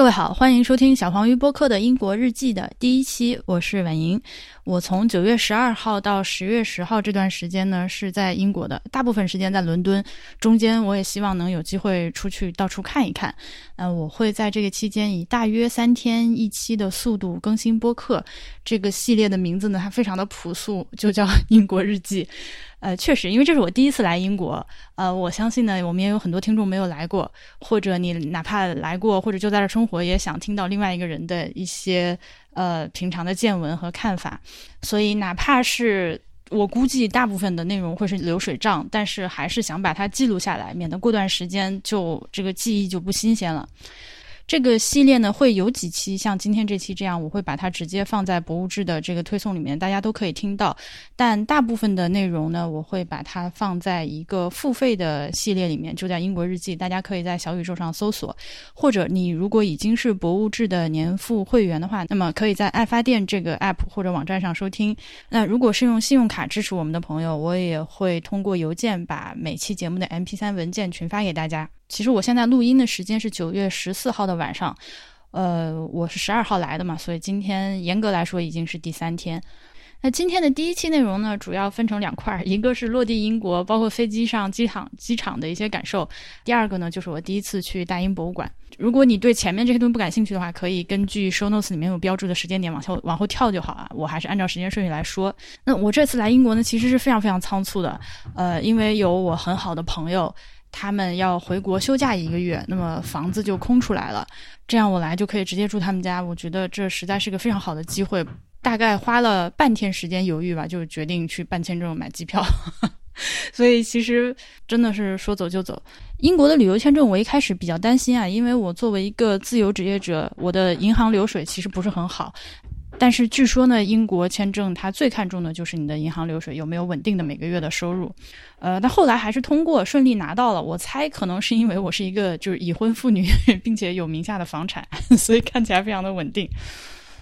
各位好，欢迎收听小黄鱼播客的英国日记的第一期，我是婉莹。我从九月十二号到十月十号这段时间呢，是在英国的，大部分时间在伦敦，中间我也希望能有机会出去到处看一看。那，我会在这个期间以大约三天一期的速度更新播客。这个系列的名字呢，它非常的朴素，就叫英国日记。呃，确实，因为这是我第一次来英国，呃，我相信呢，我们也有很多听众没有来过，或者你哪怕来过，或者就在这生活，也想听到另外一个人的一些呃平常的见闻和看法。所以，哪怕是我估计大部分的内容会是流水账，但是还是想把它记录下来，免得过段时间就这个记忆就不新鲜了。这个系列呢，会有几期像今天这期这样，我会把它直接放在博物志的这个推送里面，大家都可以听到。但大部分的内容呢，我会把它放在一个付费的系列里面，就叫《英国日记》，大家可以在小宇宙上搜索。或者你如果已经是博物志的年付会员的话，那么可以在爱发电这个 app 或者网站上收听。那如果是用信用卡支持我们的朋友，我也会通过邮件把每期节目的 MP3 文件群发给大家。其实我现在录音的时间是九月十四号的晚上，呃，我是十二号来的嘛，所以今天严格来说已经是第三天。那今天的第一期内容呢，主要分成两块，一个是落地英国，包括飞机上、机场、机场的一些感受；第二个呢，就是我第一次去大英博物馆。如果你对前面这些东西不感兴趣的话，可以根据 show notes 里面有标注的时间点往后往后跳就好啊。我还是按照时间顺序来说。那我这次来英国呢，其实是非常非常仓促的，呃，因为有我很好的朋友。他们要回国休假一个月，那么房子就空出来了。这样我来就可以直接住他们家。我觉得这实在是个非常好的机会。大概花了半天时间犹豫吧，就决定去办签证、买机票。所以其实真的是说走就走。英国的旅游签证，我一开始比较担心啊，因为我作为一个自由职业者，我的银行流水其实不是很好。但是据说呢，英国签证它最看重的就是你的银行流水有没有稳定的每个月的收入，呃，但后来还是通过顺利拿到了。我猜可能是因为我是一个就是已婚妇女，并且有名下的房产，所以看起来非常的稳定。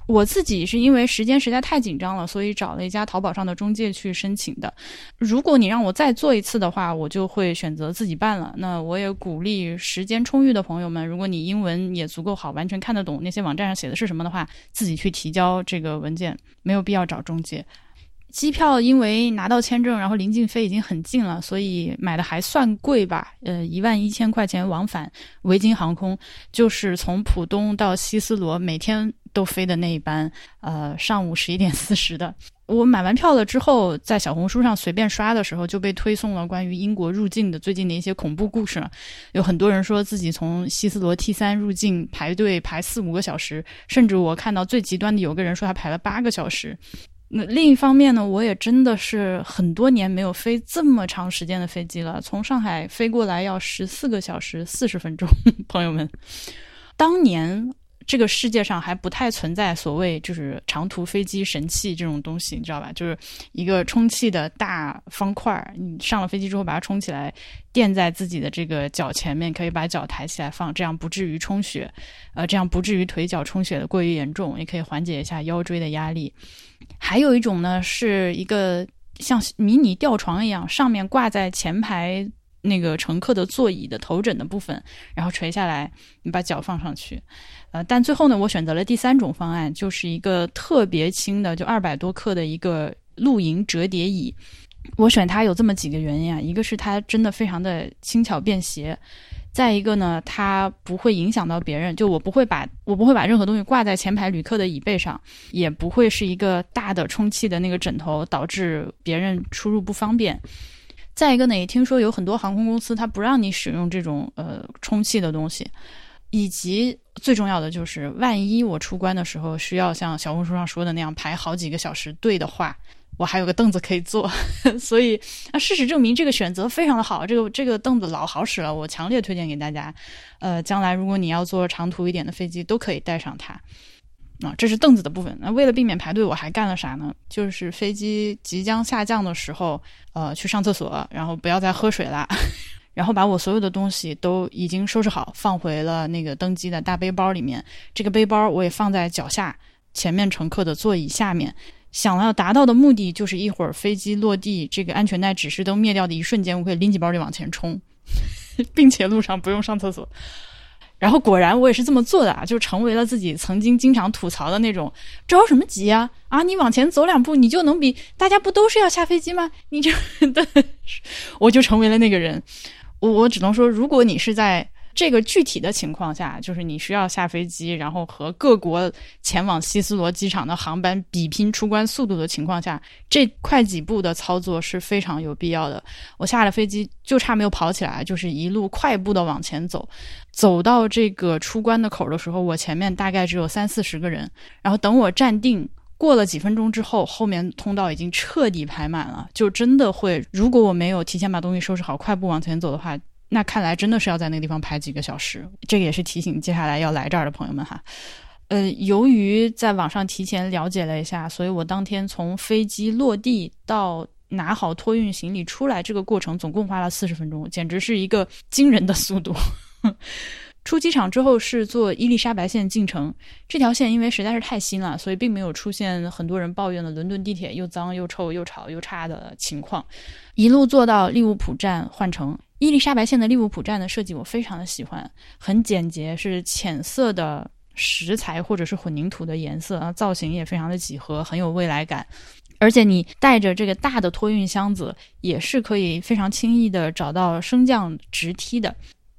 我自己是因为时间实在太紧张了，所以找了一家淘宝上的中介去申请的。如果你让我再做一次的话，我就会选择自己办了。那我也鼓励时间充裕的朋友们，如果你英文也足够好，完全看得懂那些网站上写的是什么的话，自己去提交这个文件，没有必要找中介。机票因为拿到签证，然后临近飞已经很近了，所以买的还算贵吧？呃，一万一千块钱往返，维京航空就是从浦东到希斯罗，每天都飞的那一班，呃，上午十一点四十的。我买完票了之后，在小红书上随便刷的时候，就被推送了关于英国入境的最近的一些恐怖故事。有很多人说自己从希斯罗 T 三入境排队排四五个小时，甚至我看到最极端的有个人说他排了八个小时。那另一方面呢，我也真的是很多年没有飞这么长时间的飞机了，从上海飞过来要十四个小时四十分钟。朋友们，当年这个世界上还不太存在所谓就是长途飞机神器这种东西，你知道吧？就是一个充气的大方块，你上了飞机之后把它充起来，垫在自己的这个脚前面，可以把脚抬起来放，这样不至于充血，呃，这样不至于腿脚充血的过于严重，也可以缓解一下腰椎的压力。还有一种呢，是一个像迷你吊床一样，上面挂在前排那个乘客的座椅的头枕的部分，然后垂下来，你把脚放上去。呃，但最后呢，我选择了第三种方案，就是一个特别轻的，就二百多克的一个露营折叠椅。我选它有这么几个原因啊，一个是它真的非常的轻巧便携。再一个呢，它不会影响到别人，就我不会把我不会把任何东西挂在前排旅客的椅背上，也不会是一个大的充气的那个枕头，导致别人出入不方便。再一个呢，也听说有很多航空公司它不让你使用这种呃充气的东西，以及最重要的就是，万一我出关的时候需要像小红书上说的那样排好几个小时队的话。我还有个凳子可以坐，所以啊，事实证明这个选择非常的好。这个这个凳子老好使了，我强烈推荐给大家。呃，将来如果你要坐长途一点的飞机，都可以带上它。啊，这是凳子的部分。那为了避免排队，我还干了啥呢？就是飞机即将下降的时候，呃，去上厕所，然后不要再喝水了，然后把我所有的东西都已经收拾好，放回了那个登机的大背包里面。这个背包我也放在脚下，前面乘客的座椅下面。想要达到的目的就是一会儿飞机落地，这个安全带指示灯灭掉的一瞬间，我可以拎起包就往前冲，并且路上不用上厕所。然后果然我也是这么做的啊，就成为了自己曾经经常吐槽的那种着什么急啊啊！你往前走两步，你就能比大家不都是要下飞机吗？你这 的，我就成为了那个人。我我只能说，如果你是在。这个具体的情况下，就是你需要下飞机，然后和各国前往希斯罗机场的航班比拼出关速度的情况下，这快几步的操作是非常有必要的。我下了飞机就差没有跑起来，就是一路快步的往前走，走到这个出关的口的时候，我前面大概只有三四十个人，然后等我站定过了几分钟之后，后面通道已经彻底排满了，就真的会，如果我没有提前把东西收拾好，快步往前走的话。那看来真的是要在那个地方排几个小时，这个也是提醒接下来要来这儿的朋友们哈。呃，由于在网上提前了解了一下，所以我当天从飞机落地到拿好托运行李出来这个过程总共花了四十分钟，简直是一个惊人的速度。出机场之后是坐伊丽莎白线进城，这条线因为实在是太新了，所以并没有出现很多人抱怨的伦敦地铁又脏又臭又吵又差的情况。一路坐到利物浦站换乘。伊丽莎白线的利物浦站的设计我非常的喜欢，很简洁，是浅色的石材或者是混凝土的颜色啊，造型也非常的几何，很有未来感。而且你带着这个大的托运箱子，也是可以非常轻易的找到升降直梯的，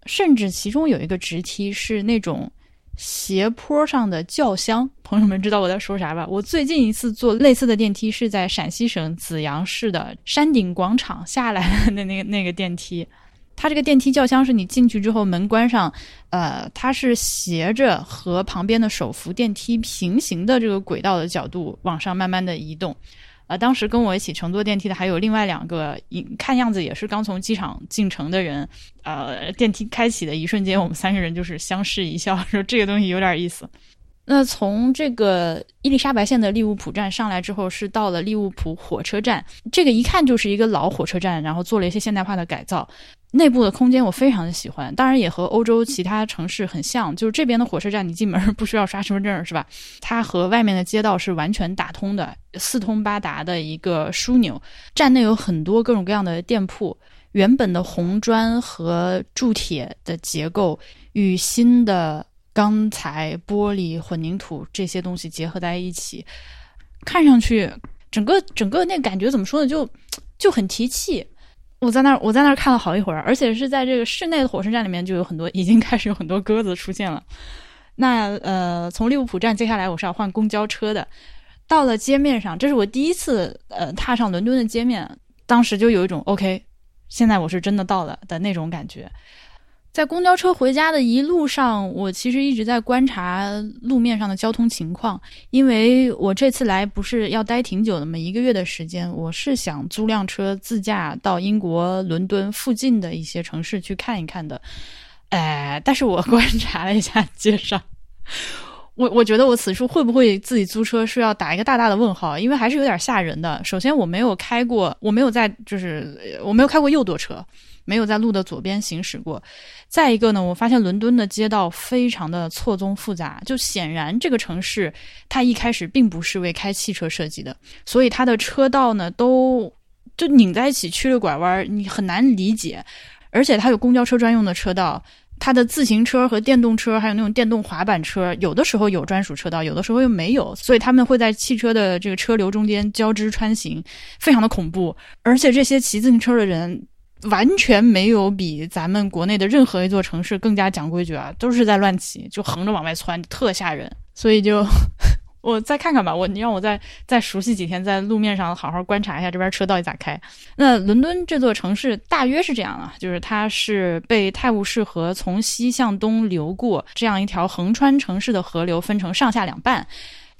甚至其中有一个直梯是那种。斜坡上的轿厢，朋友们知道我在说啥吧？我最近一次坐类似的电梯是在陕西省紫阳市的山顶广场下来的那个那个电梯。它这个电梯轿厢是你进去之后门关上，呃，它是斜着和旁边的手扶电梯平行的这个轨道的角度往上慢慢的移动。啊，当时跟我一起乘坐电梯的还有另外两个，看样子也是刚从机场进城的人。呃，电梯开启的一瞬间，我们三个人就是相视一笑，说这个东西有点意思。那从这个伊丽莎白线的利物浦站上来之后，是到了利物浦火车站。这个一看就是一个老火车站，然后做了一些现代化的改造。内部的空间我非常的喜欢，当然也和欧洲其他城市很像，就是这边的火车站你进门 不需要刷身份证是吧？它和外面的街道是完全打通的，四通八达的一个枢纽。站内有很多各种各样的店铺，原本的红砖和铸铁的结构与新的钢材、玻璃、混凝土这些东西结合在一起，看上去整个整个那感觉怎么说呢？就就很提气。我在那儿，我在那儿看了好一会儿，而且是在这个室内的火车站里面，就有很多已经开始有很多鸽子出现了。那呃，从利物浦站接下来我是要换公交车的，到了街面上，这是我第一次呃踏上伦敦的街面，当时就有一种 OK，现在我是真的到了的那种感觉。在公交车回家的一路上，我其实一直在观察路面上的交通情况，因为我这次来不是要待挺久的嘛，一个月的时间，我是想租辆车自驾到英国伦敦附近的一些城市去看一看的。哎，但是我 观察了一下街上，我我觉得我此处会不会自己租车是要打一个大大的问号，因为还是有点吓人的。首先，我没有开过，我没有在，就是我没有开过右舵车。没有在路的左边行驶过。再一个呢，我发现伦敦的街道非常的错综复杂，就显然这个城市它一开始并不是为开汽车设计的，所以它的车道呢都就拧在一起，曲了拐弯，你很难理解。而且它有公交车专用的车道，它的自行车和电动车还有那种电动滑板车，有的时候有专属车道，有的时候又没有，所以他们会在汽车的这个车流中间交织穿行，非常的恐怖。而且这些骑自行车的人。完全没有比咱们国内的任何一座城市更加讲规矩啊，都是在乱骑，就横着往外窜，特吓人。所以就 我再看看吧，我你让我再再熟悉几天，在路面上好好观察一下这边车到底咋开。那伦敦这座城市大约是这样啊，就是它是被泰晤士河从西向东流过这样一条横穿城市的河流分成上下两半，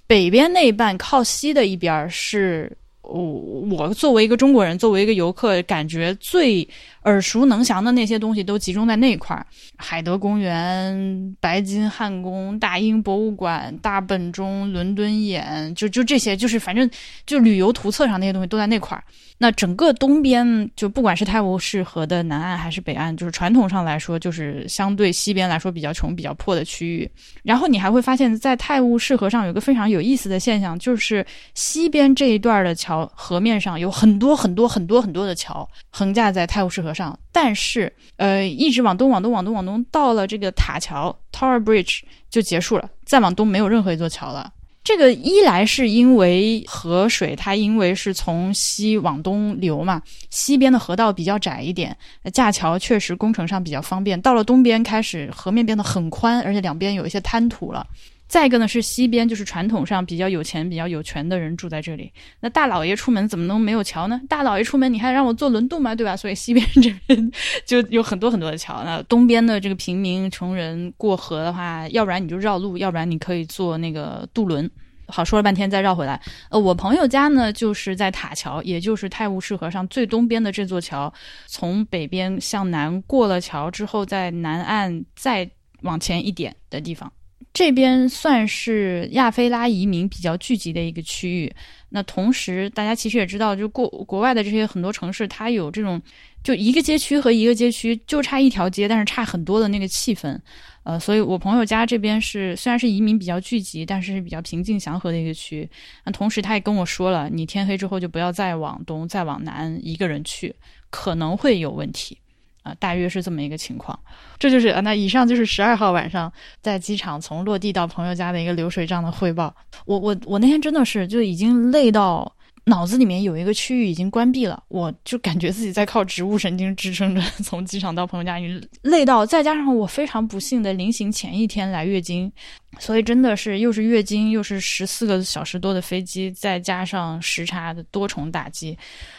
北边那一半靠西的一边是。我我作为一个中国人，作为一个游客，感觉最耳熟能详的那些东西都集中在那块儿：海德公园、白金汉宫、大英博物馆、大本钟、伦敦眼，就就这些，就是反正就旅游图册上那些东西都在那块儿。那整个东边，就不管是泰晤士河的南岸还是北岸，就是传统上来说，就是相对西边来说比较穷、比较破的区域。然后你还会发现，在泰晤士河上有个非常有意思的现象，就是西边这一段的桥。河面上有很多很多很多很多的桥横架在泰晤士河上，但是呃，一直往东往东往东往东，到了这个塔桥 Tower Bridge 就结束了，再往东没有任何一座桥了。这个一来是因为河水它因为是从西往东流嘛，西边的河道比较窄一点，架桥确实工程上比较方便。到了东边开始河面变得很宽，而且两边有一些滩涂了。再一个呢是西边，就是传统上比较有钱、比较有权的人住在这里。那大老爷出门怎么能没有桥呢？大老爷出门你还让我坐轮渡吗？对吧？所以西边这边就有很多很多的桥。那东边的这个平民穷人过河的话，要不然你就绕路，要不然你可以坐那个渡轮。好，说了半天再绕回来。呃，我朋友家呢就是在塔桥，也就是泰晤士河上最东边的这座桥。从北边向南过了桥之后，在南岸再往前一点的地方。这边算是亚非拉移民比较聚集的一个区域。那同时，大家其实也知道，就国国外的这些很多城市，它有这种就一个街区和一个街区就差一条街，但是差很多的那个气氛。呃，所以我朋友家这边是虽然是移民比较聚集，但是是比较平静祥和的一个区。那同时，他也跟我说了，你天黑之后就不要再往东、再往南一个人去，可能会有问题。啊，大约是这么一个情况，这就是啊，那以上就是十二号晚上在机场从落地到朋友家的一个流水账的汇报。我我我那天真的是就已经累到脑子里面有一个区域已经关闭了，我就感觉自己在靠植物神经支撑着从机场到朋友家，已累到再加上我非常不幸的临行前一天来月经，所以真的是又是月经又是十四个小时多的飞机，再加上时差的多重打击，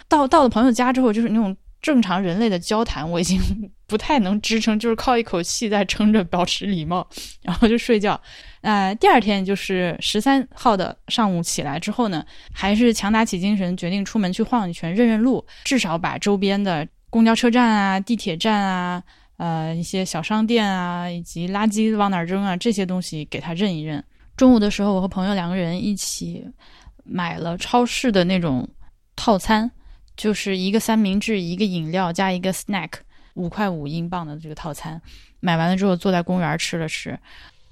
到到了朋友家之后就是那种。正常人类的交谈我已经 不太能支撑，就是靠一口气在撑着，保持礼貌，然后就睡觉。呃，第二天就是十三号的上午起来之后呢，还是强打起精神，决定出门去晃一圈，认认路，至少把周边的公交车站啊、地铁站啊、呃一些小商店啊，以及垃圾往哪扔啊这些东西给他认一认。中午的时候，我和朋友两个人一起买了超市的那种套餐。就是一个三明治，一个饮料加一个 snack，五块五英镑的这个套餐，买完了之后坐在公园吃了吃，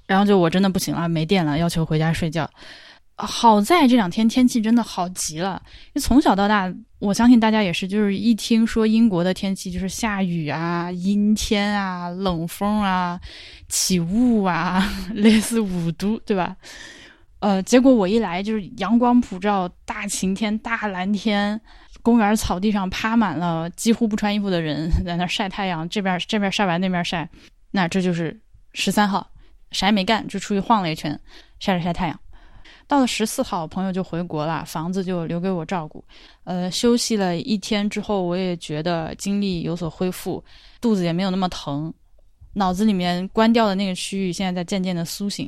然后就我真的不行了，没电了，要求回家睡觉。好在这两天天气真的好极了，因为从小到大，我相信大家也是，就是一听说英国的天气就是下雨啊、阴天啊、冷风啊、起雾啊，类似五度，对吧？呃，结果我一来就是阳光普照，大晴天、大蓝天。公园草地上趴满了几乎不穿衣服的人，在那晒太阳，这边这边晒完那边晒，那这就是十三号，啥也没干就出去晃了一圈，晒了晒太阳。到了十四号，朋友就回国了，房子就留给我照顾。呃，休息了一天之后，我也觉得精力有所恢复，肚子也没有那么疼，脑子里面关掉的那个区域现在在渐渐的苏醒。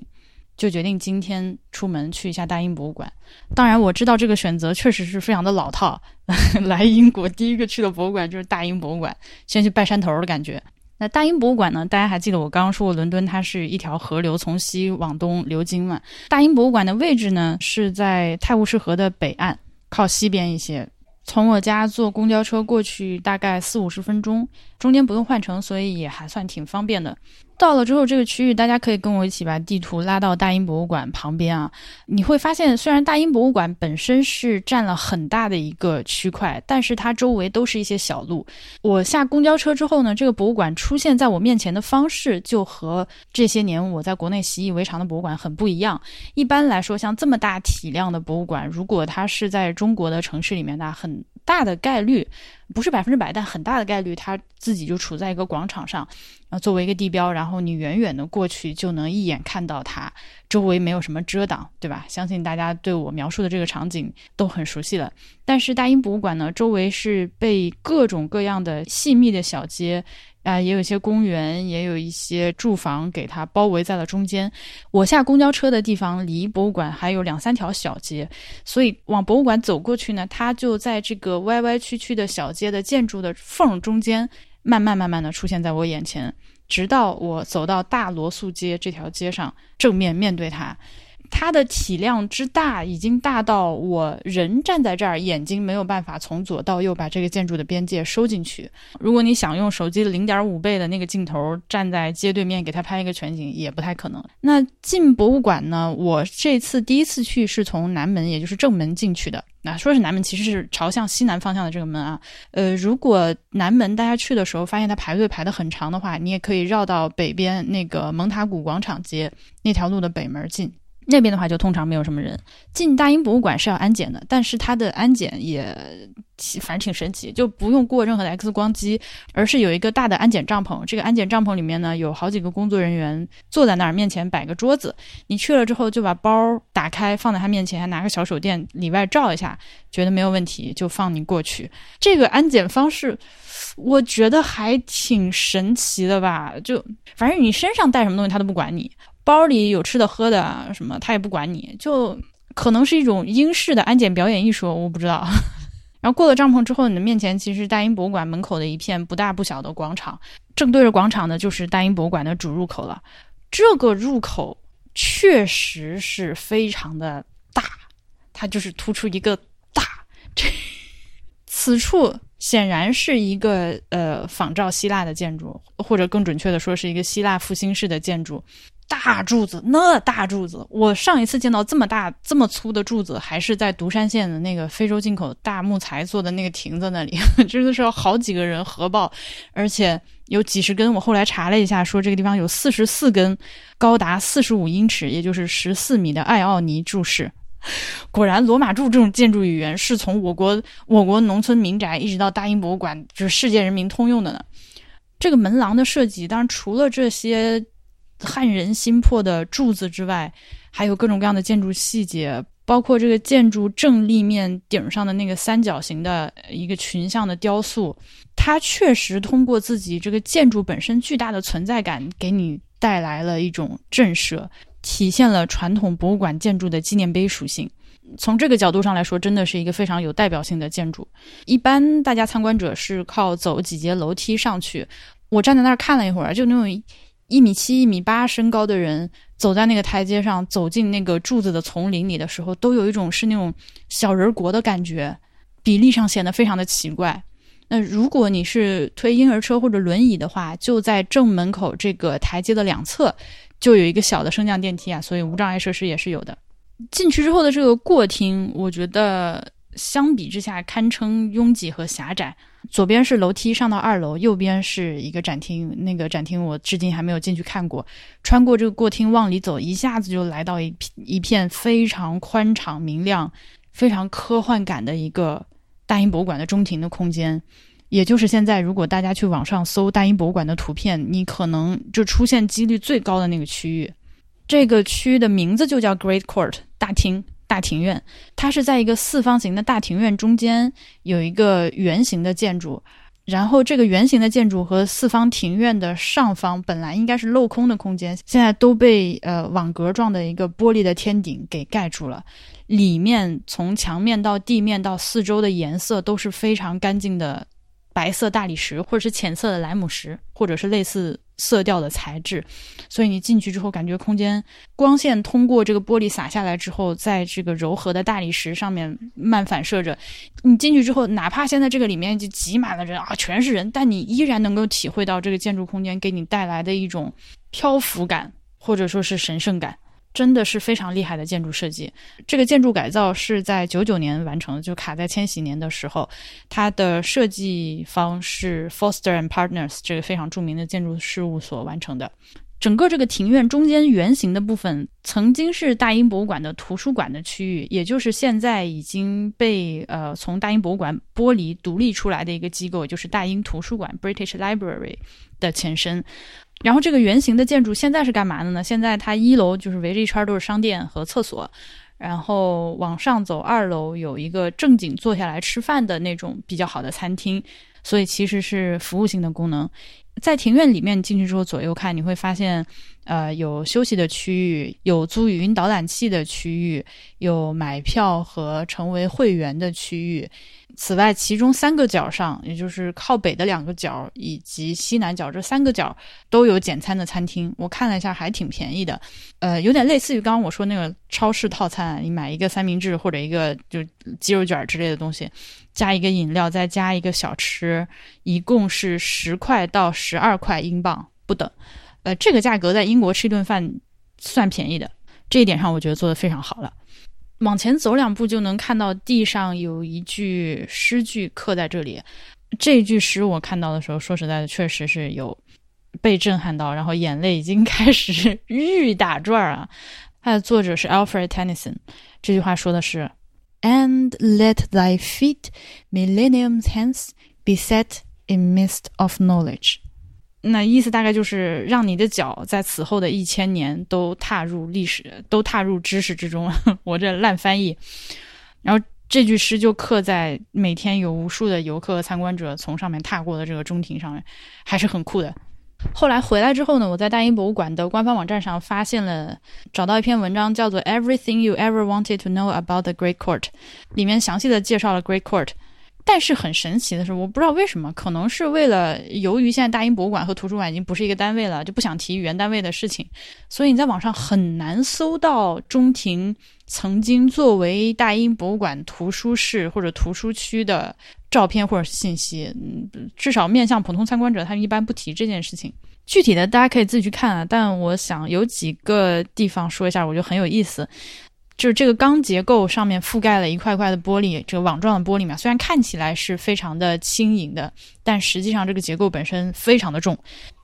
就决定今天出门去一下大英博物馆。当然，我知道这个选择确实是非常的老套。来英国第一个去的博物馆就是大英博物馆，先去拜山头的感觉。那大英博物馆呢？大家还记得我刚刚说过，伦敦它是一条河流从西往东流经嘛？大英博物馆的位置呢是在泰晤士河的北岸，靠西边一些。从我家坐公交车过去大概四五十分钟，中间不用换乘，所以也还算挺方便的。到了之后，这个区域大家可以跟我一起把地图拉到大英博物馆旁边啊。你会发现，虽然大英博物馆本身是占了很大的一个区块，但是它周围都是一些小路。我下公交车之后呢，这个博物馆出现在我面前的方式就和这些年我在国内习以为常的博物馆很不一样。一般来说，像这么大体量的博物馆，如果它是在中国的城市里面，那很大的概率。不是百分之百，但很大的概率，它自己就处在一个广场上，啊，作为一个地标，然后你远远的过去就能一眼看到它，周围没有什么遮挡，对吧？相信大家对我描述的这个场景都很熟悉了。但是大英博物馆呢，周围是被各种各样的细密的小街。啊，也有一些公园，也有一些住房，给它包围在了中间。我下公交车的地方离博物馆还有两三条小街，所以往博物馆走过去呢，它就在这个歪歪曲曲的小街的建筑的缝中间，慢慢慢慢的出现在我眼前，直到我走到大罗素街这条街上，正面面对它。它的体量之大，已经大到我人站在这儿，眼睛没有办法从左到右把这个建筑的边界收进去。如果你想用手机的零点五倍的那个镜头站在街对面给它拍一个全景，也不太可能。那进博物馆呢？我这次第一次去是从南门，也就是正门进去的。那说是南门，其实是朝向西南方向的这个门啊。呃，如果南门大家去的时候发现它排队排的很长的话，你也可以绕到北边那个蒙塔古广场街那条路的北门进。那边的话就通常没有什么人。进大英博物馆是要安检的，但是它的安检也反正挺神奇，就不用过任何的 X 光机，而是有一个大的安检帐篷。这个安检帐篷里面呢，有好几个工作人员坐在那儿，面前摆个桌子。你去了之后，就把包打开放在他面前，还拿个小手电里外照一下，觉得没有问题就放你过去。这个安检方式，我觉得还挺神奇的吧？就反正你身上带什么东西，他都不管你。包里有吃的喝的什么，他也不管你，就可能是一种英式的安检表演艺术，我不知道。然后过了帐篷之后，你的面前其实大英博物馆门口的一片不大不小的广场，正对着广场的就是大英博物馆的主入口了。这个入口确实是非常的大，它就是突出一个大。这此处显然是一个呃仿照希腊的建筑，或者更准确的说是一个希腊复兴式的建筑。大柱子，那大柱子，我上一次见到这么大、这么粗的柱子，还是在独山县的那个非洲进口大木材做的那个亭子那里，真的是要好几个人合抱，而且有几十根。我后来查了一下，说这个地方有四十四根高达四十五英尺，也就是十四米的艾奥尼柱式。果然，罗马柱这种建筑语言是从我国我国农村民宅一直到大英博物馆，就是世界人民通用的呢。这个门廊的设计，当然除了这些。撼人心魄的柱子之外，还有各种各样的建筑细节，包括这个建筑正立面顶上的那个三角形的一个群像的雕塑，它确实通过自己这个建筑本身巨大的存在感，给你带来了一种震慑，体现了传统博物馆建筑的纪念碑属性。从这个角度上来说，真的是一个非常有代表性的建筑。一般大家参观者是靠走几节楼梯上去，我站在那儿看了一会儿，就那种。一米七、一米八身高的人走在那个台阶上，走进那个柱子的丛林里的时候，都有一种是那种小人国的感觉，比例上显得非常的奇怪。那如果你是推婴儿车或者轮椅的话，就在正门口这个台阶的两侧，就有一个小的升降电梯啊，所以无障碍设施也是有的。进去之后的这个过厅，我觉得相比之下堪称拥挤和狭窄。左边是楼梯上到二楼，右边是一个展厅。那个展厅我至今还没有进去看过。穿过这个过厅往里走，一下子就来到一一片非常宽敞、明亮、非常科幻感的一个大英博物馆的中庭的空间。也就是现在，如果大家去网上搜大英博物馆的图片，你可能就出现几率最高的那个区域。这个区域的名字就叫 Great Court 大厅。大庭院，它是在一个四方形的大庭院中间有一个圆形的建筑，然后这个圆形的建筑和四方庭院的上方本来应该是镂空的空间，现在都被呃网格状的一个玻璃的天顶给盖住了，里面从墙面到地面到四周的颜色都是非常干净的白色大理石，或者是浅色的莱姆石，或者是类似。色调的材质，所以你进去之后，感觉空间光线通过这个玻璃洒下来之后，在这个柔和的大理石上面慢反射着。你进去之后，哪怕现在这个里面就挤满了人啊，全是人，但你依然能够体会到这个建筑空间给你带来的一种漂浮感，或者说是神圣感。真的是非常厉害的建筑设计。这个建筑改造是在九九年完成的，就卡在千禧年的时候。它的设计方是 Foster and Partners 这个非常著名的建筑事务所完成的。整个这个庭院中间圆形的部分，曾经是大英博物馆的图书馆的区域，也就是现在已经被呃从大英博物馆剥离独立出来的一个机构，就是大英图书馆 （British Library） 的前身。然后这个圆形的建筑现在是干嘛的呢？现在它一楼就是围着一圈都是商店和厕所，然后往上走二楼有一个正经坐下来吃饭的那种比较好的餐厅，所以其实是服务性的功能。在庭院里面进去之后，左右看你会发现，呃，有休息的区域，有租语音导览器的区域，有买票和成为会员的区域。此外，其中三个角上，也就是靠北的两个角以及西南角这三个角都有简餐的餐厅。我看了一下，还挺便宜的，呃，有点类似于刚刚我说那个超市套餐，你买一个三明治或者一个就鸡肉卷之类的东西，加一个饮料，再加一个小吃，一共是十块到十二块英镑不等。呃，这个价格在英国吃一顿饭算便宜的，这一点上我觉得做的非常好了。往前走两步就能看到地上有一句诗句刻在这里。这句诗我看到的时候，说实在的，确实是有被震撼到，然后眼泪已经开始欲打转啊。它的作者是 Alfred Tennyson，这句话说的是：“And let thy feet millenniums hence be set in mist of knowledge。”那意思大概就是让你的脚在此后的一千年都踏入历史，都踏入知识之中。我这烂翻译。然后这句诗就刻在每天有无数的游客和参观者从上面踏过的这个中庭上面，还是很酷的。后来回来之后呢，我在大英博物馆的官方网站上发现了，找到一篇文章叫做《Everything You Ever Wanted to Know About the Great Court》，里面详细的介绍了 Great Court。但是很神奇的是，我不知道为什么，可能是为了由于现在大英博物馆和图书馆已经不是一个单位了，就不想提原单位的事情，所以你在网上很难搜到中庭曾经作为大英博物馆图书室或者图书区的照片或者信息。嗯，至少面向普通参观者，他们一般不提这件事情。具体的大家可以自己去看啊。但我想有几个地方说一下，我觉得很有意思。就是这个钢结构上面覆盖了一块块的玻璃，这个网状的玻璃嘛，虽然看起来是非常的轻盈的，但实际上这个结构本身非常的重。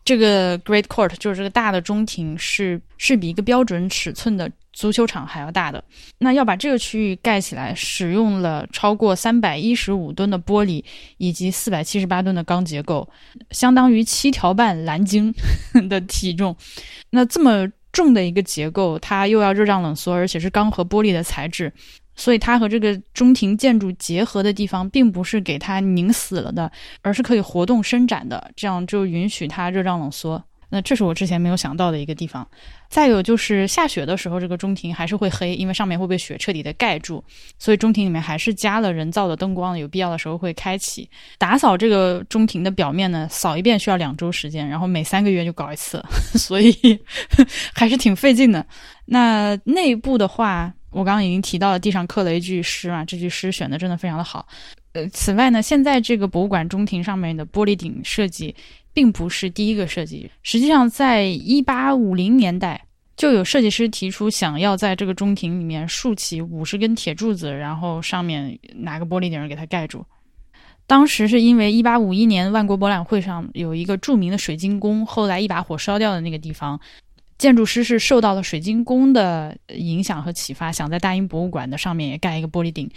这个 Great Court 就是这个大的中庭是是比一个标准尺寸的足球场还要大的。那要把这个区域盖起来，使用了超过三百一十五吨的玻璃以及四百七十八吨的钢结构，相当于七条半蓝鲸 的体重。那这么。重的一个结构，它又要热胀冷缩，而且是钢和玻璃的材质，所以它和这个中庭建筑结合的地方，并不是给它拧死了的，而是可以活动伸展的，这样就允许它热胀冷缩。那这是我之前没有想到的一个地方。再有就是下雪的时候，这个中庭还是会黑，因为上面会被雪彻底的盖住，所以中庭里面还是加了人造的灯光，有必要的时候会开启。打扫这个中庭的表面呢，扫一遍需要两周时间，然后每三个月就搞一次，所以 还是挺费劲的。那内部的话，我刚刚已经提到了，地上刻了一句诗啊，这句诗选的真的非常的好。呃，此外呢，现在这个博物馆中庭上面的玻璃顶设计。并不是第一个设计。实际上，在一八五零年代，就有设计师提出想要在这个中庭里面竖起五十根铁柱子，然后上面拿个玻璃顶给它盖住。当时是因为一八五一年万国博览会上有一个著名的水晶宫，后来一把火烧掉的那个地方，建筑师是受到了水晶宫的影响和启发，想在大英博物馆的上面也盖一个玻璃顶。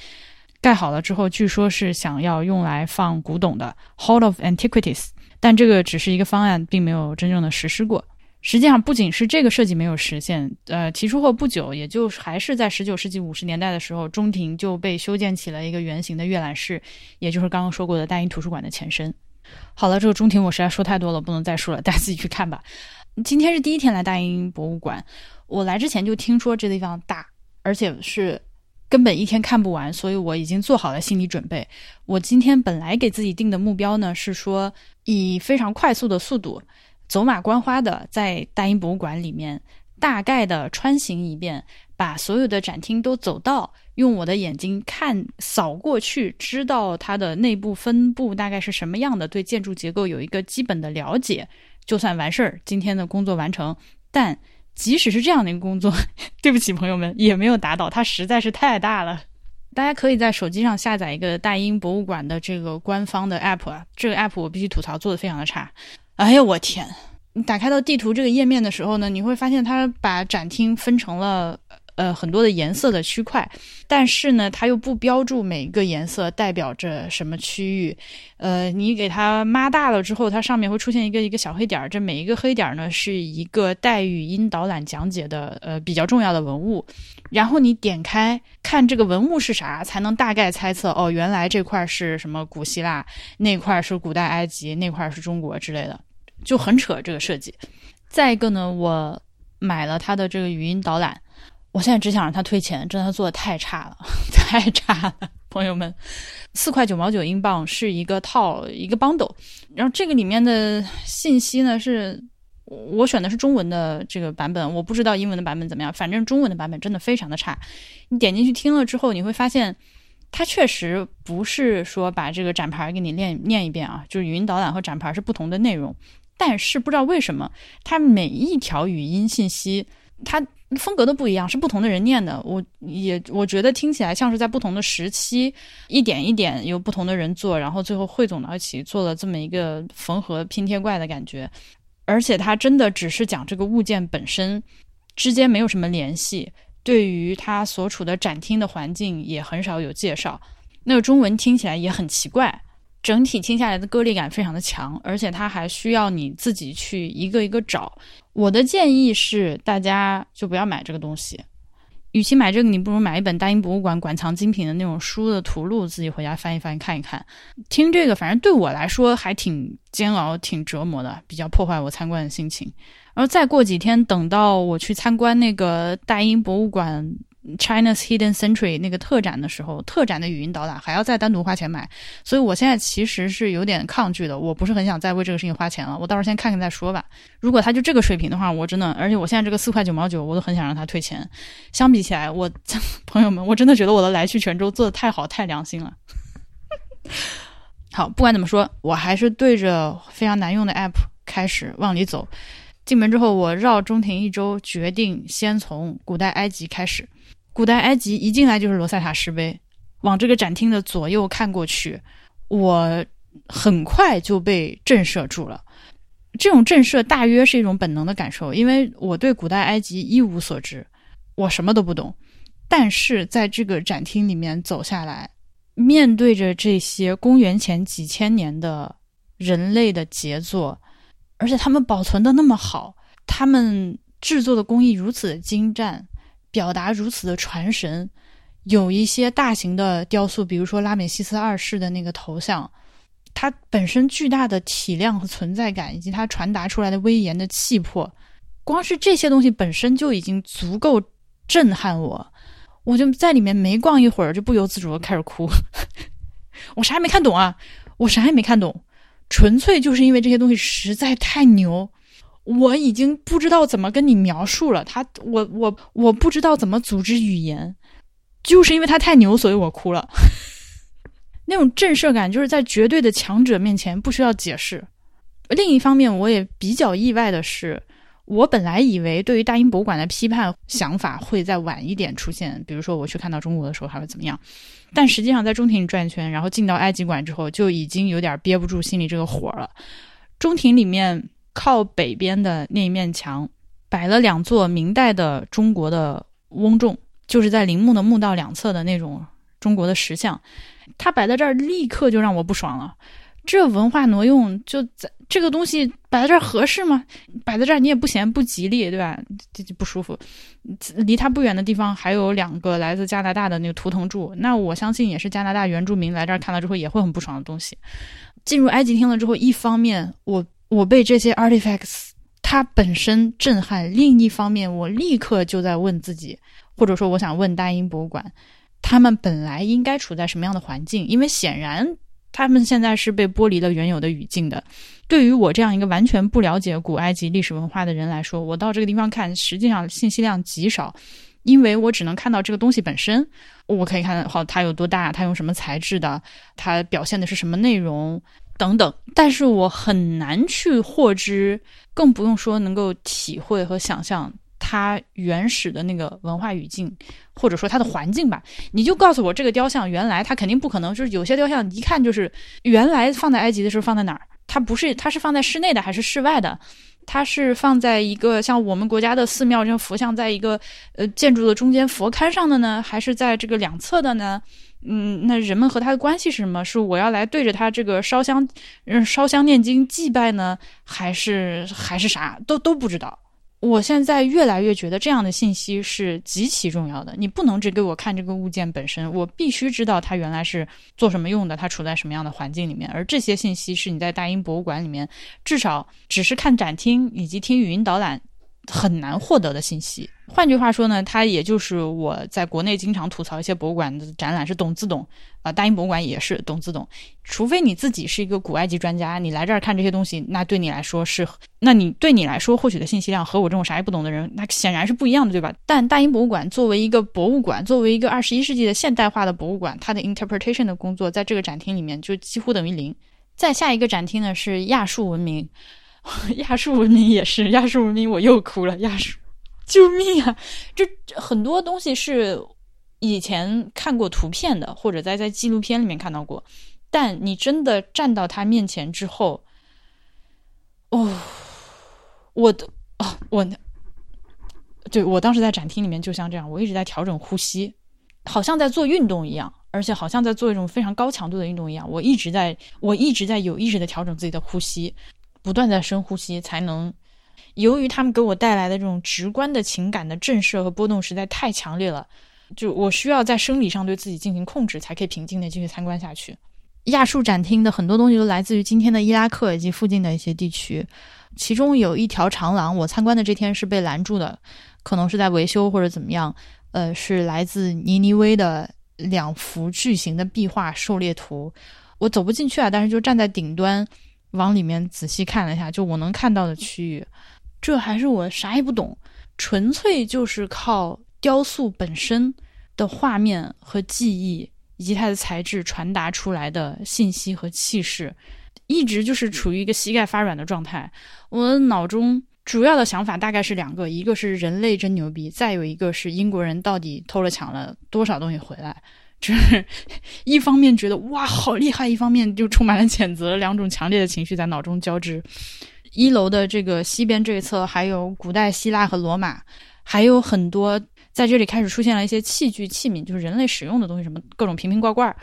盖好了之后，据说是想要用来放古董的 Hall of Antiquities。但这个只是一个方案，并没有真正的实施过。实际上，不仅是这个设计没有实现，呃，提出后不久，也就还是在十九世纪五十年代的时候，中庭就被修建起了一个圆形的阅览室，也就是刚刚说过的大英图书馆的前身。好了，这个中庭我实在说太多了，不能再说了，大家自己去看吧。今天是第一天来大英博物馆，我来之前就听说这地方大，而且是。根本一天看不完，所以我已经做好了心理准备。我今天本来给自己定的目标呢，是说以非常快速的速度，走马观花的在大英博物馆里面大概的穿行一遍，把所有的展厅都走到，用我的眼睛看扫过去，知道它的内部分布大概是什么样的，对建筑结构有一个基本的了解，就算完事儿，今天的工作完成。但即使是这样的一个工作，对不起朋友们，也没有打倒，它实在是太大了。大家可以在手机上下载一个大英博物馆的这个官方的 app 啊，这个 app 我必须吐槽做的非常的差。哎呀，我天！你打开到地图这个页面的时候呢，你会发现它把展厅分成了。呃，很多的颜色的区块，但是呢，它又不标注每一个颜色代表着什么区域。呃，你给它抹大了之后，它上面会出现一个一个小黑点儿，这每一个黑点儿呢是一个带语音导览讲解的呃比较重要的文物。然后你点开看这个文物是啥，才能大概猜测哦，原来这块是什么古希腊，那块是古代埃及，那块是中国之类的，就很扯这个设计。再一个呢，我买了它的这个语音导览。我现在只想让他退钱，真的他做的太差了，太差了，朋友们，四块九毛九英镑是一个套一个 bundle，然后这个里面的信息呢是，我选的是中文的这个版本，我不知道英文的版本怎么样，反正中文的版本真的非常的差。你点进去听了之后，你会发现，它确实不是说把这个展牌给你念念一遍啊，就是语音导览和展牌是不同的内容，但是不知道为什么，它每一条语音信息，它。风格都不一样，是不同的人念的。我也我觉得听起来像是在不同的时期，一点一点由不同的人做，然后最后汇总到一起，做了这么一个缝合拼贴怪的感觉。而且它真的只是讲这个物件本身，之间没有什么联系。对于它所处的展厅的环境也很少有介绍。那个中文听起来也很奇怪，整体听下来的割裂感非常的强，而且它还需要你自己去一个一个找。我的建议是，大家就不要买这个东西。与其买这个，你不如买一本大英博物馆馆藏精品的那种书的图录，自己回家翻一翻看一看。听这个，反正对我来说还挺煎熬、挺折磨的，比较破坏我参观的心情。然后再过几天，等到我去参观那个大英博物馆。China's Hidden Century 那个特展的时候，特展的语音导览还要再单独花钱买，所以我现在其实是有点抗拒的。我不是很想再为这个事情花钱了，我到时候先看看再说吧。如果他就这个水平的话，我真的，而且我现在这个四块九毛九，我都很想让他退钱。相比起来，我 朋友们，我真的觉得我的来去泉州做的太好，太良心了。好，不管怎么说，我还是对着非常难用的 App 开始往里走。进门之后，我绕中庭一周，决定先从古代埃及开始。古代埃及一进来就是罗塞塔石碑，往这个展厅的左右看过去，我很快就被震慑住了。这种震慑大约是一种本能的感受，因为我对古代埃及一无所知，我什么都不懂。但是在这个展厅里面走下来，面对着这些公元前几千年的人类的杰作，而且他们保存的那么好，他们制作的工艺如此的精湛。表达如此的传神，有一些大型的雕塑，比如说拉美西斯二世的那个头像，它本身巨大的体量和存在感，以及它传达出来的威严的气魄，光是这些东西本身就已经足够震撼我。我就在里面没逛一会儿，就不由自主的开始哭。我啥也没看懂啊，我啥也没看懂，纯粹就是因为这些东西实在太牛。我已经不知道怎么跟你描述了，他，我我我不知道怎么组织语言，就是因为他太牛，所以我哭了。那种震慑感，就是在绝对的强者面前不需要解释。另一方面，我也比较意外的是，我本来以为对于大英博物馆的批判想法会再晚一点出现，比如说我去看到中国的时候还会怎么样，但实际上在中庭里转圈，然后进到埃及馆之后，就已经有点憋不住心里这个火了。中庭里面。靠北边的那一面墙，摆了两座明代的中国的翁仲，就是在陵墓的墓道两侧的那种中国的石像。它摆在这儿，立刻就让我不爽了。这文化挪用，就在这个东西摆在这儿合适吗？摆在这儿你也不嫌不吉利，对吧？这就不舒服。离它不远的地方还有两个来自加拿大的那个图腾柱，那我相信也是加拿大原住民来这儿看了之后也会很不爽的东西。进入埃及厅了之后，一方面我。我被这些 artifacts 它本身震撼，另一方面，我立刻就在问自己，或者说我想问大英博物馆，他们本来应该处在什么样的环境？因为显然他们现在是被剥离了原有的语境的。对于我这样一个完全不了解古埃及历史文化的人来说，我到这个地方看，实际上信息量极少，因为我只能看到这个东西本身。我可以看到好它有多大，它用什么材质的，它表现的是什么内容。等等，但是我很难去获知，更不用说能够体会和想象它原始的那个文化语境，或者说它的环境吧。你就告诉我，这个雕像原来它肯定不可能，就是有些雕像一看就是原来放在埃及的时候放在哪儿，它不是，它是放在室内的还是室外的？它是放在一个像我们国家的寺庙这样佛像在一个呃建筑的中间佛龛上的呢，还是在这个两侧的呢？嗯，那人们和他的关系是什么？是我要来对着他这个烧香，嗯，烧香念经祭拜呢，还是还是啥？都都不知道。我现在越来越觉得这样的信息是极其重要的。你不能只给我看这个物件本身，我必须知道它原来是做什么用的，它处在什么样的环境里面。而这些信息是你在大英博物馆里面至少只是看展厅以及听语音导览。很难获得的信息。换句话说呢，它也就是我在国内经常吐槽一些博物馆的展览是懂自懂啊，大英博物馆也是懂自懂。除非你自己是一个古埃及专家，你来这儿看这些东西，那对你来说是，那你对你来说获取的信息量和我这种啥也不懂的人，那显然是不一样的，对吧？但大英博物馆作为一个博物馆，作为一个二十一世纪的现代化的博物馆，它的 interpretation 的工作在这个展厅里面就几乎等于零。再下一个展厅呢是亚述文明。亚述文明也是亚述文明，我又哭了。亚述救命啊！这很多东西是以前看过图片的，或者在在纪录片里面看到过，但你真的站到他面前之后，哦，我的啊，我，对我当时在展厅里面就像这样，我一直在调整呼吸，好像在做运动一样，而且好像在做一种非常高强度的运动一样，我一直在，我一直在有意识的调整自己的呼吸，不断在深呼吸，才能。由于他们给我带来的这种直观的情感的震慑和波动实在太强烈了，就我需要在生理上对自己进行控制，才可以平静的继续参观下去。亚述展厅的很多东西都来自于今天的伊拉克以及附近的一些地区，其中有一条长廊，我参观的这天是被拦住的，可能是在维修或者怎么样。呃，是来自尼尼微的两幅巨型的壁画狩猎图，我走不进去啊，但是就站在顶端往里面仔细看了一下，就我能看到的区域。这还是我啥也不懂，纯粹就是靠雕塑本身的画面和记忆，以及它的材质传达出来的信息和气势，一直就是处于一个膝盖发软的状态。我脑中主要的想法大概是两个，一个是人类真牛逼，再有一个是英国人到底偷了抢了多少东西回来。就是 一方面觉得哇好厉害，一方面就充满了谴责，两种强烈的情绪在脑中交织。一楼的这个西边这一侧，还有古代希腊和罗马，还有很多在这里开始出现了一些器具器皿，就是人类使用的东西，什么各种瓶瓶罐罐。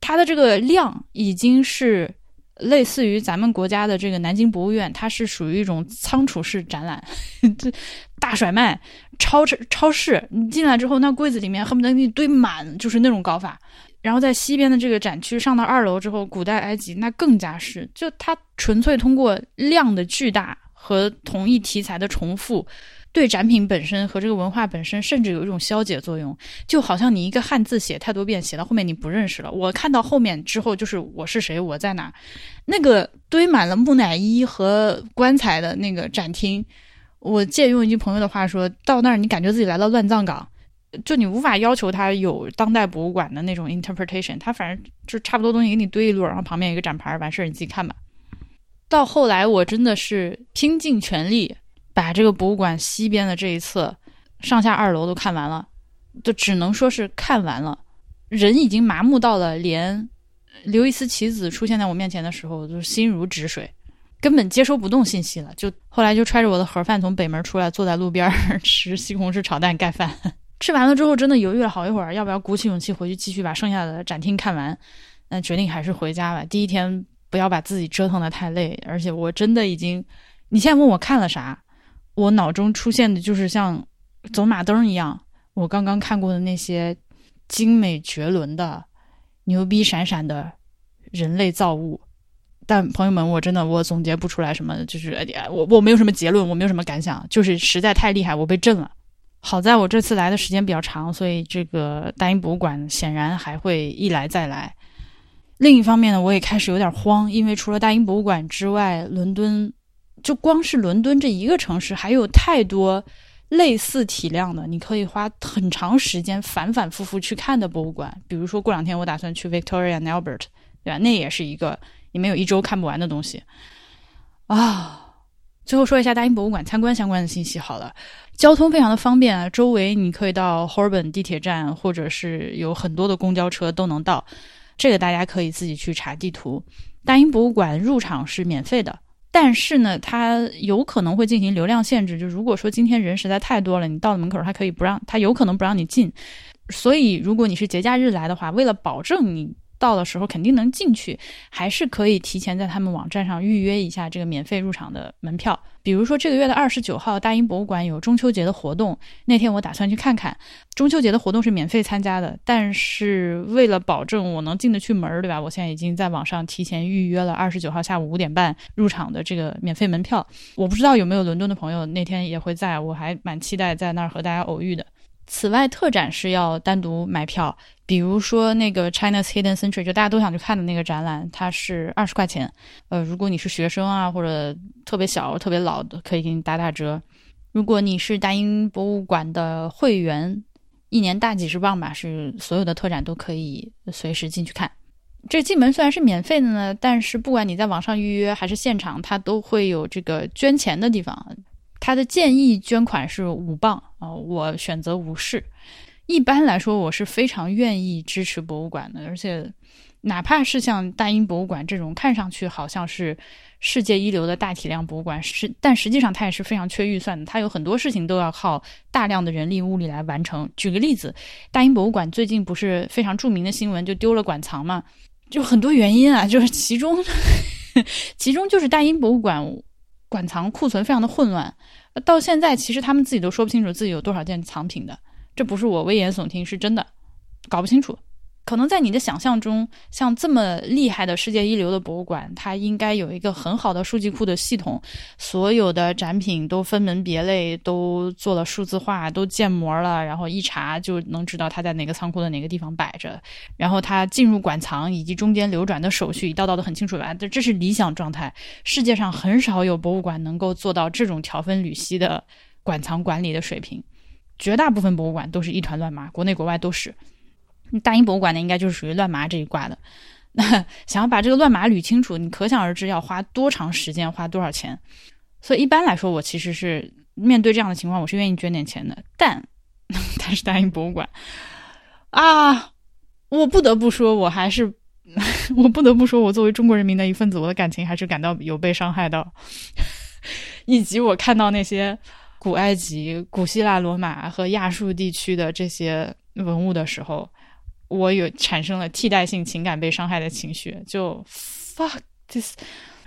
它的这个量已经是类似于咱们国家的这个南京博物院，它是属于一种仓储式展览，这大甩卖超市超市，你进来之后，那柜子里面恨不得给你堆满，就是那种搞法。然后在西边的这个展区上到二楼之后，古代埃及那更加是，就它纯粹通过量的巨大和同一题材的重复，对展品本身和这个文化本身，甚至有一种消解作用。就好像你一个汉字写太多遍，写到后面你不认识了。我看到后面之后，就是我是谁，我在哪，那个堆满了木乃伊和棺材的那个展厅，我借用一句朋友的话说，到那儿你感觉自己来到乱葬岗。就你无法要求他有当代博物馆的那种 interpretation，他反正就差不多东西给你堆一摞，然后旁边一个展牌，完事儿你自己看吧。到后来我真的是拼尽全力把这个博物馆西边的这一侧上下二楼都看完了，就只能说是看完了，人已经麻木到了连刘易斯棋子出现在我面前的时候就心如止水，根本接收不动信息了。就后来就揣着我的盒饭从北门出来，坐在路边 吃西红柿炒蛋盖饭。吃完了之后，真的犹豫了好一会儿，要不要鼓起勇气回去继续把剩下的展厅看完？那决定还是回家吧。第一天不要把自己折腾的太累，而且我真的已经……你现在问我看了啥，我脑中出现的就是像走马灯一样，我刚刚看过的那些精美绝伦的、牛逼闪闪的人类造物。但朋友们，我真的我总结不出来什么，就是我我没有什么结论，我没有什么感想，就是实在太厉害，我被震了。好在我这次来的时间比较长，所以这个大英博物馆显然还会一来再来。另一方面呢，我也开始有点慌，因为除了大英博物馆之外，伦敦就光是伦敦这一个城市，还有太多类似体量的，你可以花很长时间反反复复去看的博物馆。比如说过两天我打算去 Victoria and Albert，对吧？那也是一个你没有一周看不完的东西啊。最后说一下大英博物馆参观相关的信息好了。交通非常的方便啊，周围你可以到 Horbon 地铁站，或者是有很多的公交车都能到。这个大家可以自己去查地图。大英博物馆入场是免费的，但是呢，它有可能会进行流量限制。就如果说今天人实在太多了，你到了门口，它可以不让，它有可能不让你进。所以，如果你是节假日来的话，为了保证你。到的时候肯定能进去，还是可以提前在他们网站上预约一下这个免费入场的门票。比如说这个月的二十九号，大英博物馆有中秋节的活动，那天我打算去看看。中秋节的活动是免费参加的，但是为了保证我能进得去门，对吧？我现在已经在网上提前预约了二十九号下午五点半入场的这个免费门票。我不知道有没有伦敦的朋友那天也会在，我还蛮期待在那儿和大家偶遇的。此外，特展是要单独买票。比如说那个 China's Hidden Century，就大家都想去看的那个展览，它是二十块钱。呃，如果你是学生啊，或者特别小、特别老的，可以给你打打折。如果你是大英博物馆的会员，一年大几十磅吧，是所有的特展都可以随时进去看。这进门虽然是免费的呢，但是不管你在网上预约还是现场，它都会有这个捐钱的地方。它的建议捐款是五磅。哦，我选择无视。一般来说，我是非常愿意支持博物馆的，而且哪怕是像大英博物馆这种看上去好像是世界一流的大体量博物馆，是但实际上它也是非常缺预算的，它有很多事情都要靠大量的人力物力来完成。举个例子，大英博物馆最近不是非常著名的新闻，就丢了馆藏嘛，就很多原因啊，就是其中 其中就是大英博物馆馆藏库存非常的混乱，到现在其实他们自己都说不清楚自己有多少件藏品的。这不是我危言耸听，是真的，搞不清楚。可能在你的想象中，像这么厉害的世界一流的博物馆，它应该有一个很好的数据库的系统，所有的展品都分门别类，都做了数字化，都建模了，然后一查就能知道它在哪个仓库的哪个地方摆着，然后它进入馆藏以及中间流转的手续一道道的很清楚吧？这这是理想状态。世界上很少有博物馆能够做到这种条分缕析的馆藏管理的水平。绝大部分博物馆都是一团乱麻，国内国外都是。大英博物馆呢，应该就是属于乱麻这一挂的。那想要把这个乱麻捋清楚，你可想而知要花多长时间，花多少钱。所以一般来说，我其实是面对这样的情况，我是愿意捐点钱的。但 但是大英博物馆啊，我不得不说，我还是 我不得不说，我作为中国人民的一份子，我的感情还是感到有被伤害到，以及我看到那些。古埃及、古希腊、罗马和亚述地区的这些文物的时候，我有产生了替代性情感被伤害的情绪，就 fuck this，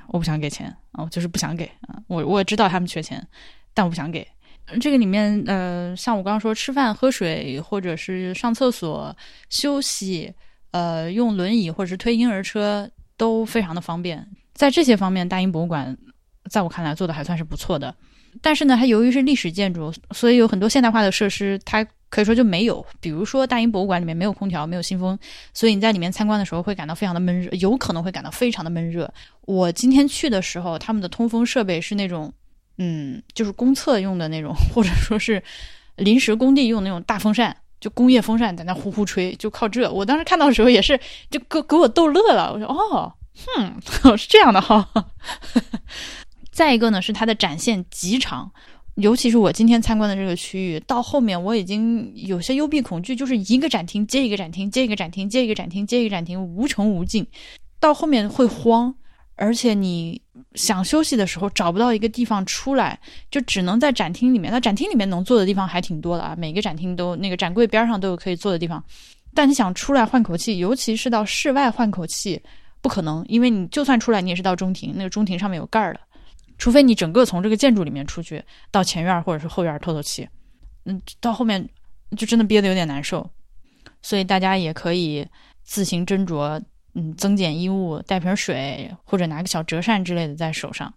我不想给钱啊，我就是不想给啊，我我知道他们缺钱，但我不想给。这个里面，呃，像我刚刚说，吃饭、喝水，或者是上厕所、休息，呃，用轮椅或者是推婴儿车都非常的方便。在这些方面，大英博物馆在我看来做的还算是不错的。但是呢，它由于是历史建筑，所以有很多现代化的设施，它可以说就没有。比如说，大英博物馆里面没有空调，没有新风，所以你在里面参观的时候会感到非常的闷热，有可能会感到非常的闷热。我今天去的时候，他们的通风设备是那种，嗯，就是公厕用的那种，或者说是临时工地用那种大风扇，就工业风扇在那呼呼吹，就靠这。我当时看到的时候也是，就给给我逗乐了。我说，哦，哼，是这样的哈。再一个呢，是它的展现极长，尤其是我今天参观的这个区域，到后面我已经有些幽闭恐惧，就是一个展厅接一个展厅，接一个展厅，接一个展厅，接一个展厅，无穷无尽，到后面会慌，而且你想休息的时候找不到一个地方出来，就只能在展厅里面。那展厅里面能坐的地方还挺多的啊，每个展厅都那个展柜边上都有可以坐的地方，但你想出来换口气，尤其是到室外换口气，不可能，因为你就算出来，你也是到中庭，那个中庭上面有盖儿的。除非你整个从这个建筑里面出去，到前院或者是后院透透气，嗯，到后面就真的憋得有点难受。所以大家也可以自行斟酌，嗯，增减衣物，带瓶水或者拿个小折扇之类的在手上。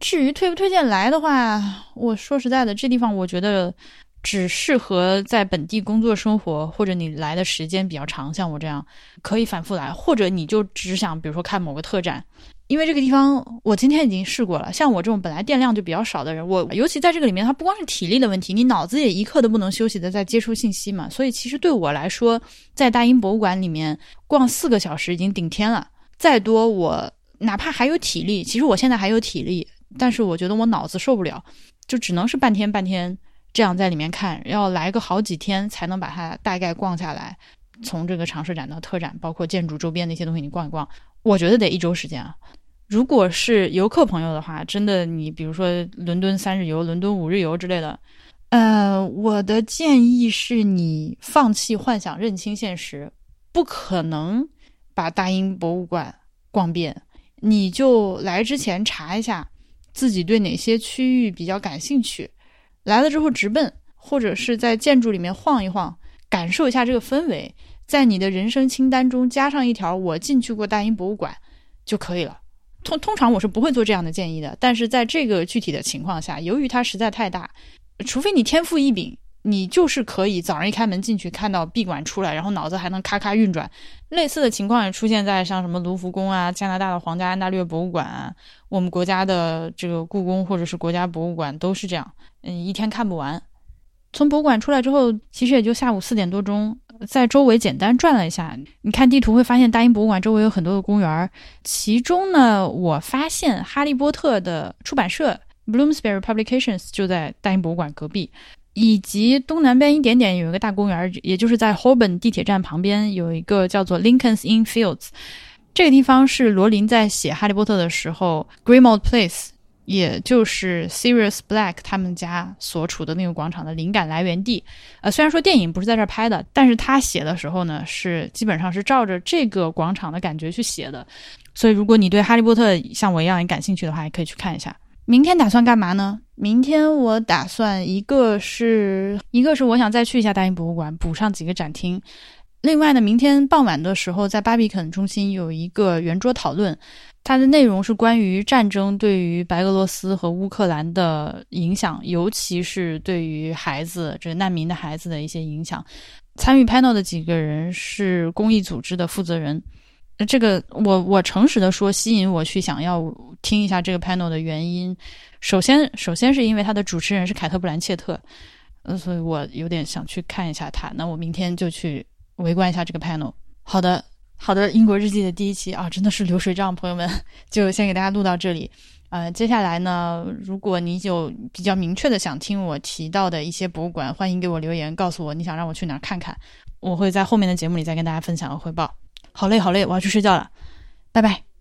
至于推不推荐来的话，我说实在的，这地方我觉得只适合在本地工作生活，或者你来的时间比较长，像我这样可以反复来，或者你就只想比如说看某个特展。因为这个地方，我今天已经试过了。像我这种本来电量就比较少的人，我尤其在这个里面，它不光是体力的问题，你脑子也一刻都不能休息的在接触信息嘛。所以其实对我来说，在大英博物馆里面逛四个小时已经顶天了。再多我哪怕还有体力，其实我现在还有体力，但是我觉得我脑子受不了，就只能是半天半天这样在里面看，要来个好几天才能把它大概逛下来。从这个常设展到特展，包括建筑周边的一些东西，你逛一逛，我觉得得一周时间啊。如果是游客朋友的话，真的，你比如说伦敦三日游、伦敦五日游之类的，呃，我的建议是你放弃幻想，认清现实，不可能把大英博物馆逛遍。你就来之前查一下自己对哪些区域比较感兴趣，来了之后直奔，或者是在建筑里面晃一晃，感受一下这个氛围，在你的人生清单中加上一条“我进去过大英博物馆”就可以了。通通常我是不会做这样的建议的，但是在这个具体的情况下，由于它实在太大，除非你天赋异禀，你就是可以早上一开门进去看到闭馆出来，然后脑子还能咔咔运转。类似的情况也出现在像什么卢浮宫啊、加拿大的皇家安大略博物馆、我们国家的这个故宫或者是国家博物馆都是这样，嗯，一天看不完。从博物馆出来之后，其实也就下午四点多钟。在周围简单转了一下，你看地图会发现大英博物馆周围有很多的公园其中呢，我发现哈利波特的出版社 Bloomsbury Publications 就在大英博物馆隔壁。以及东南边一点点有一个大公园，也就是在 Holborn 地铁站旁边有一个叫做 Lincoln's Inn Fields，这个地方是罗琳在写《哈利波特》的时候 Grimald Place。也就是 Sirius Black 他们家所处的那个广场的灵感来源地，呃，虽然说电影不是在这儿拍的，但是他写的时候呢，是基本上是照着这个广场的感觉去写的。所以，如果你对哈利波特像我一样也感兴趣的话，也可以去看一下。明天打算干嘛呢？明天我打算一个是一个是我想再去一下大英博物馆，补上几个展厅。另外呢，明天傍晚的时候在巴比肯中心有一个圆桌讨论。它的内容是关于战争对于白俄罗斯和乌克兰的影响，尤其是对于孩子，这难民的孩子的一些影响。参与 panel 的几个人是公益组织的负责人。这个我我诚实的说，吸引我去想要听一下这个 panel 的原因，首先首先是因为他的主持人是凯特·布兰切特，呃，所以我有点想去看一下他。那我明天就去围观一下这个 panel。好的。好的，英国日记的第一期啊，真的是流水账，朋友们 就先给大家录到这里。呃，接下来呢，如果你有比较明确的想听我提到的一些博物馆，欢迎给我留言，告诉我你想让我去哪儿看看，我会在后面的节目里再跟大家分享和汇报。好嘞，好嘞，我要去睡觉了，拜拜。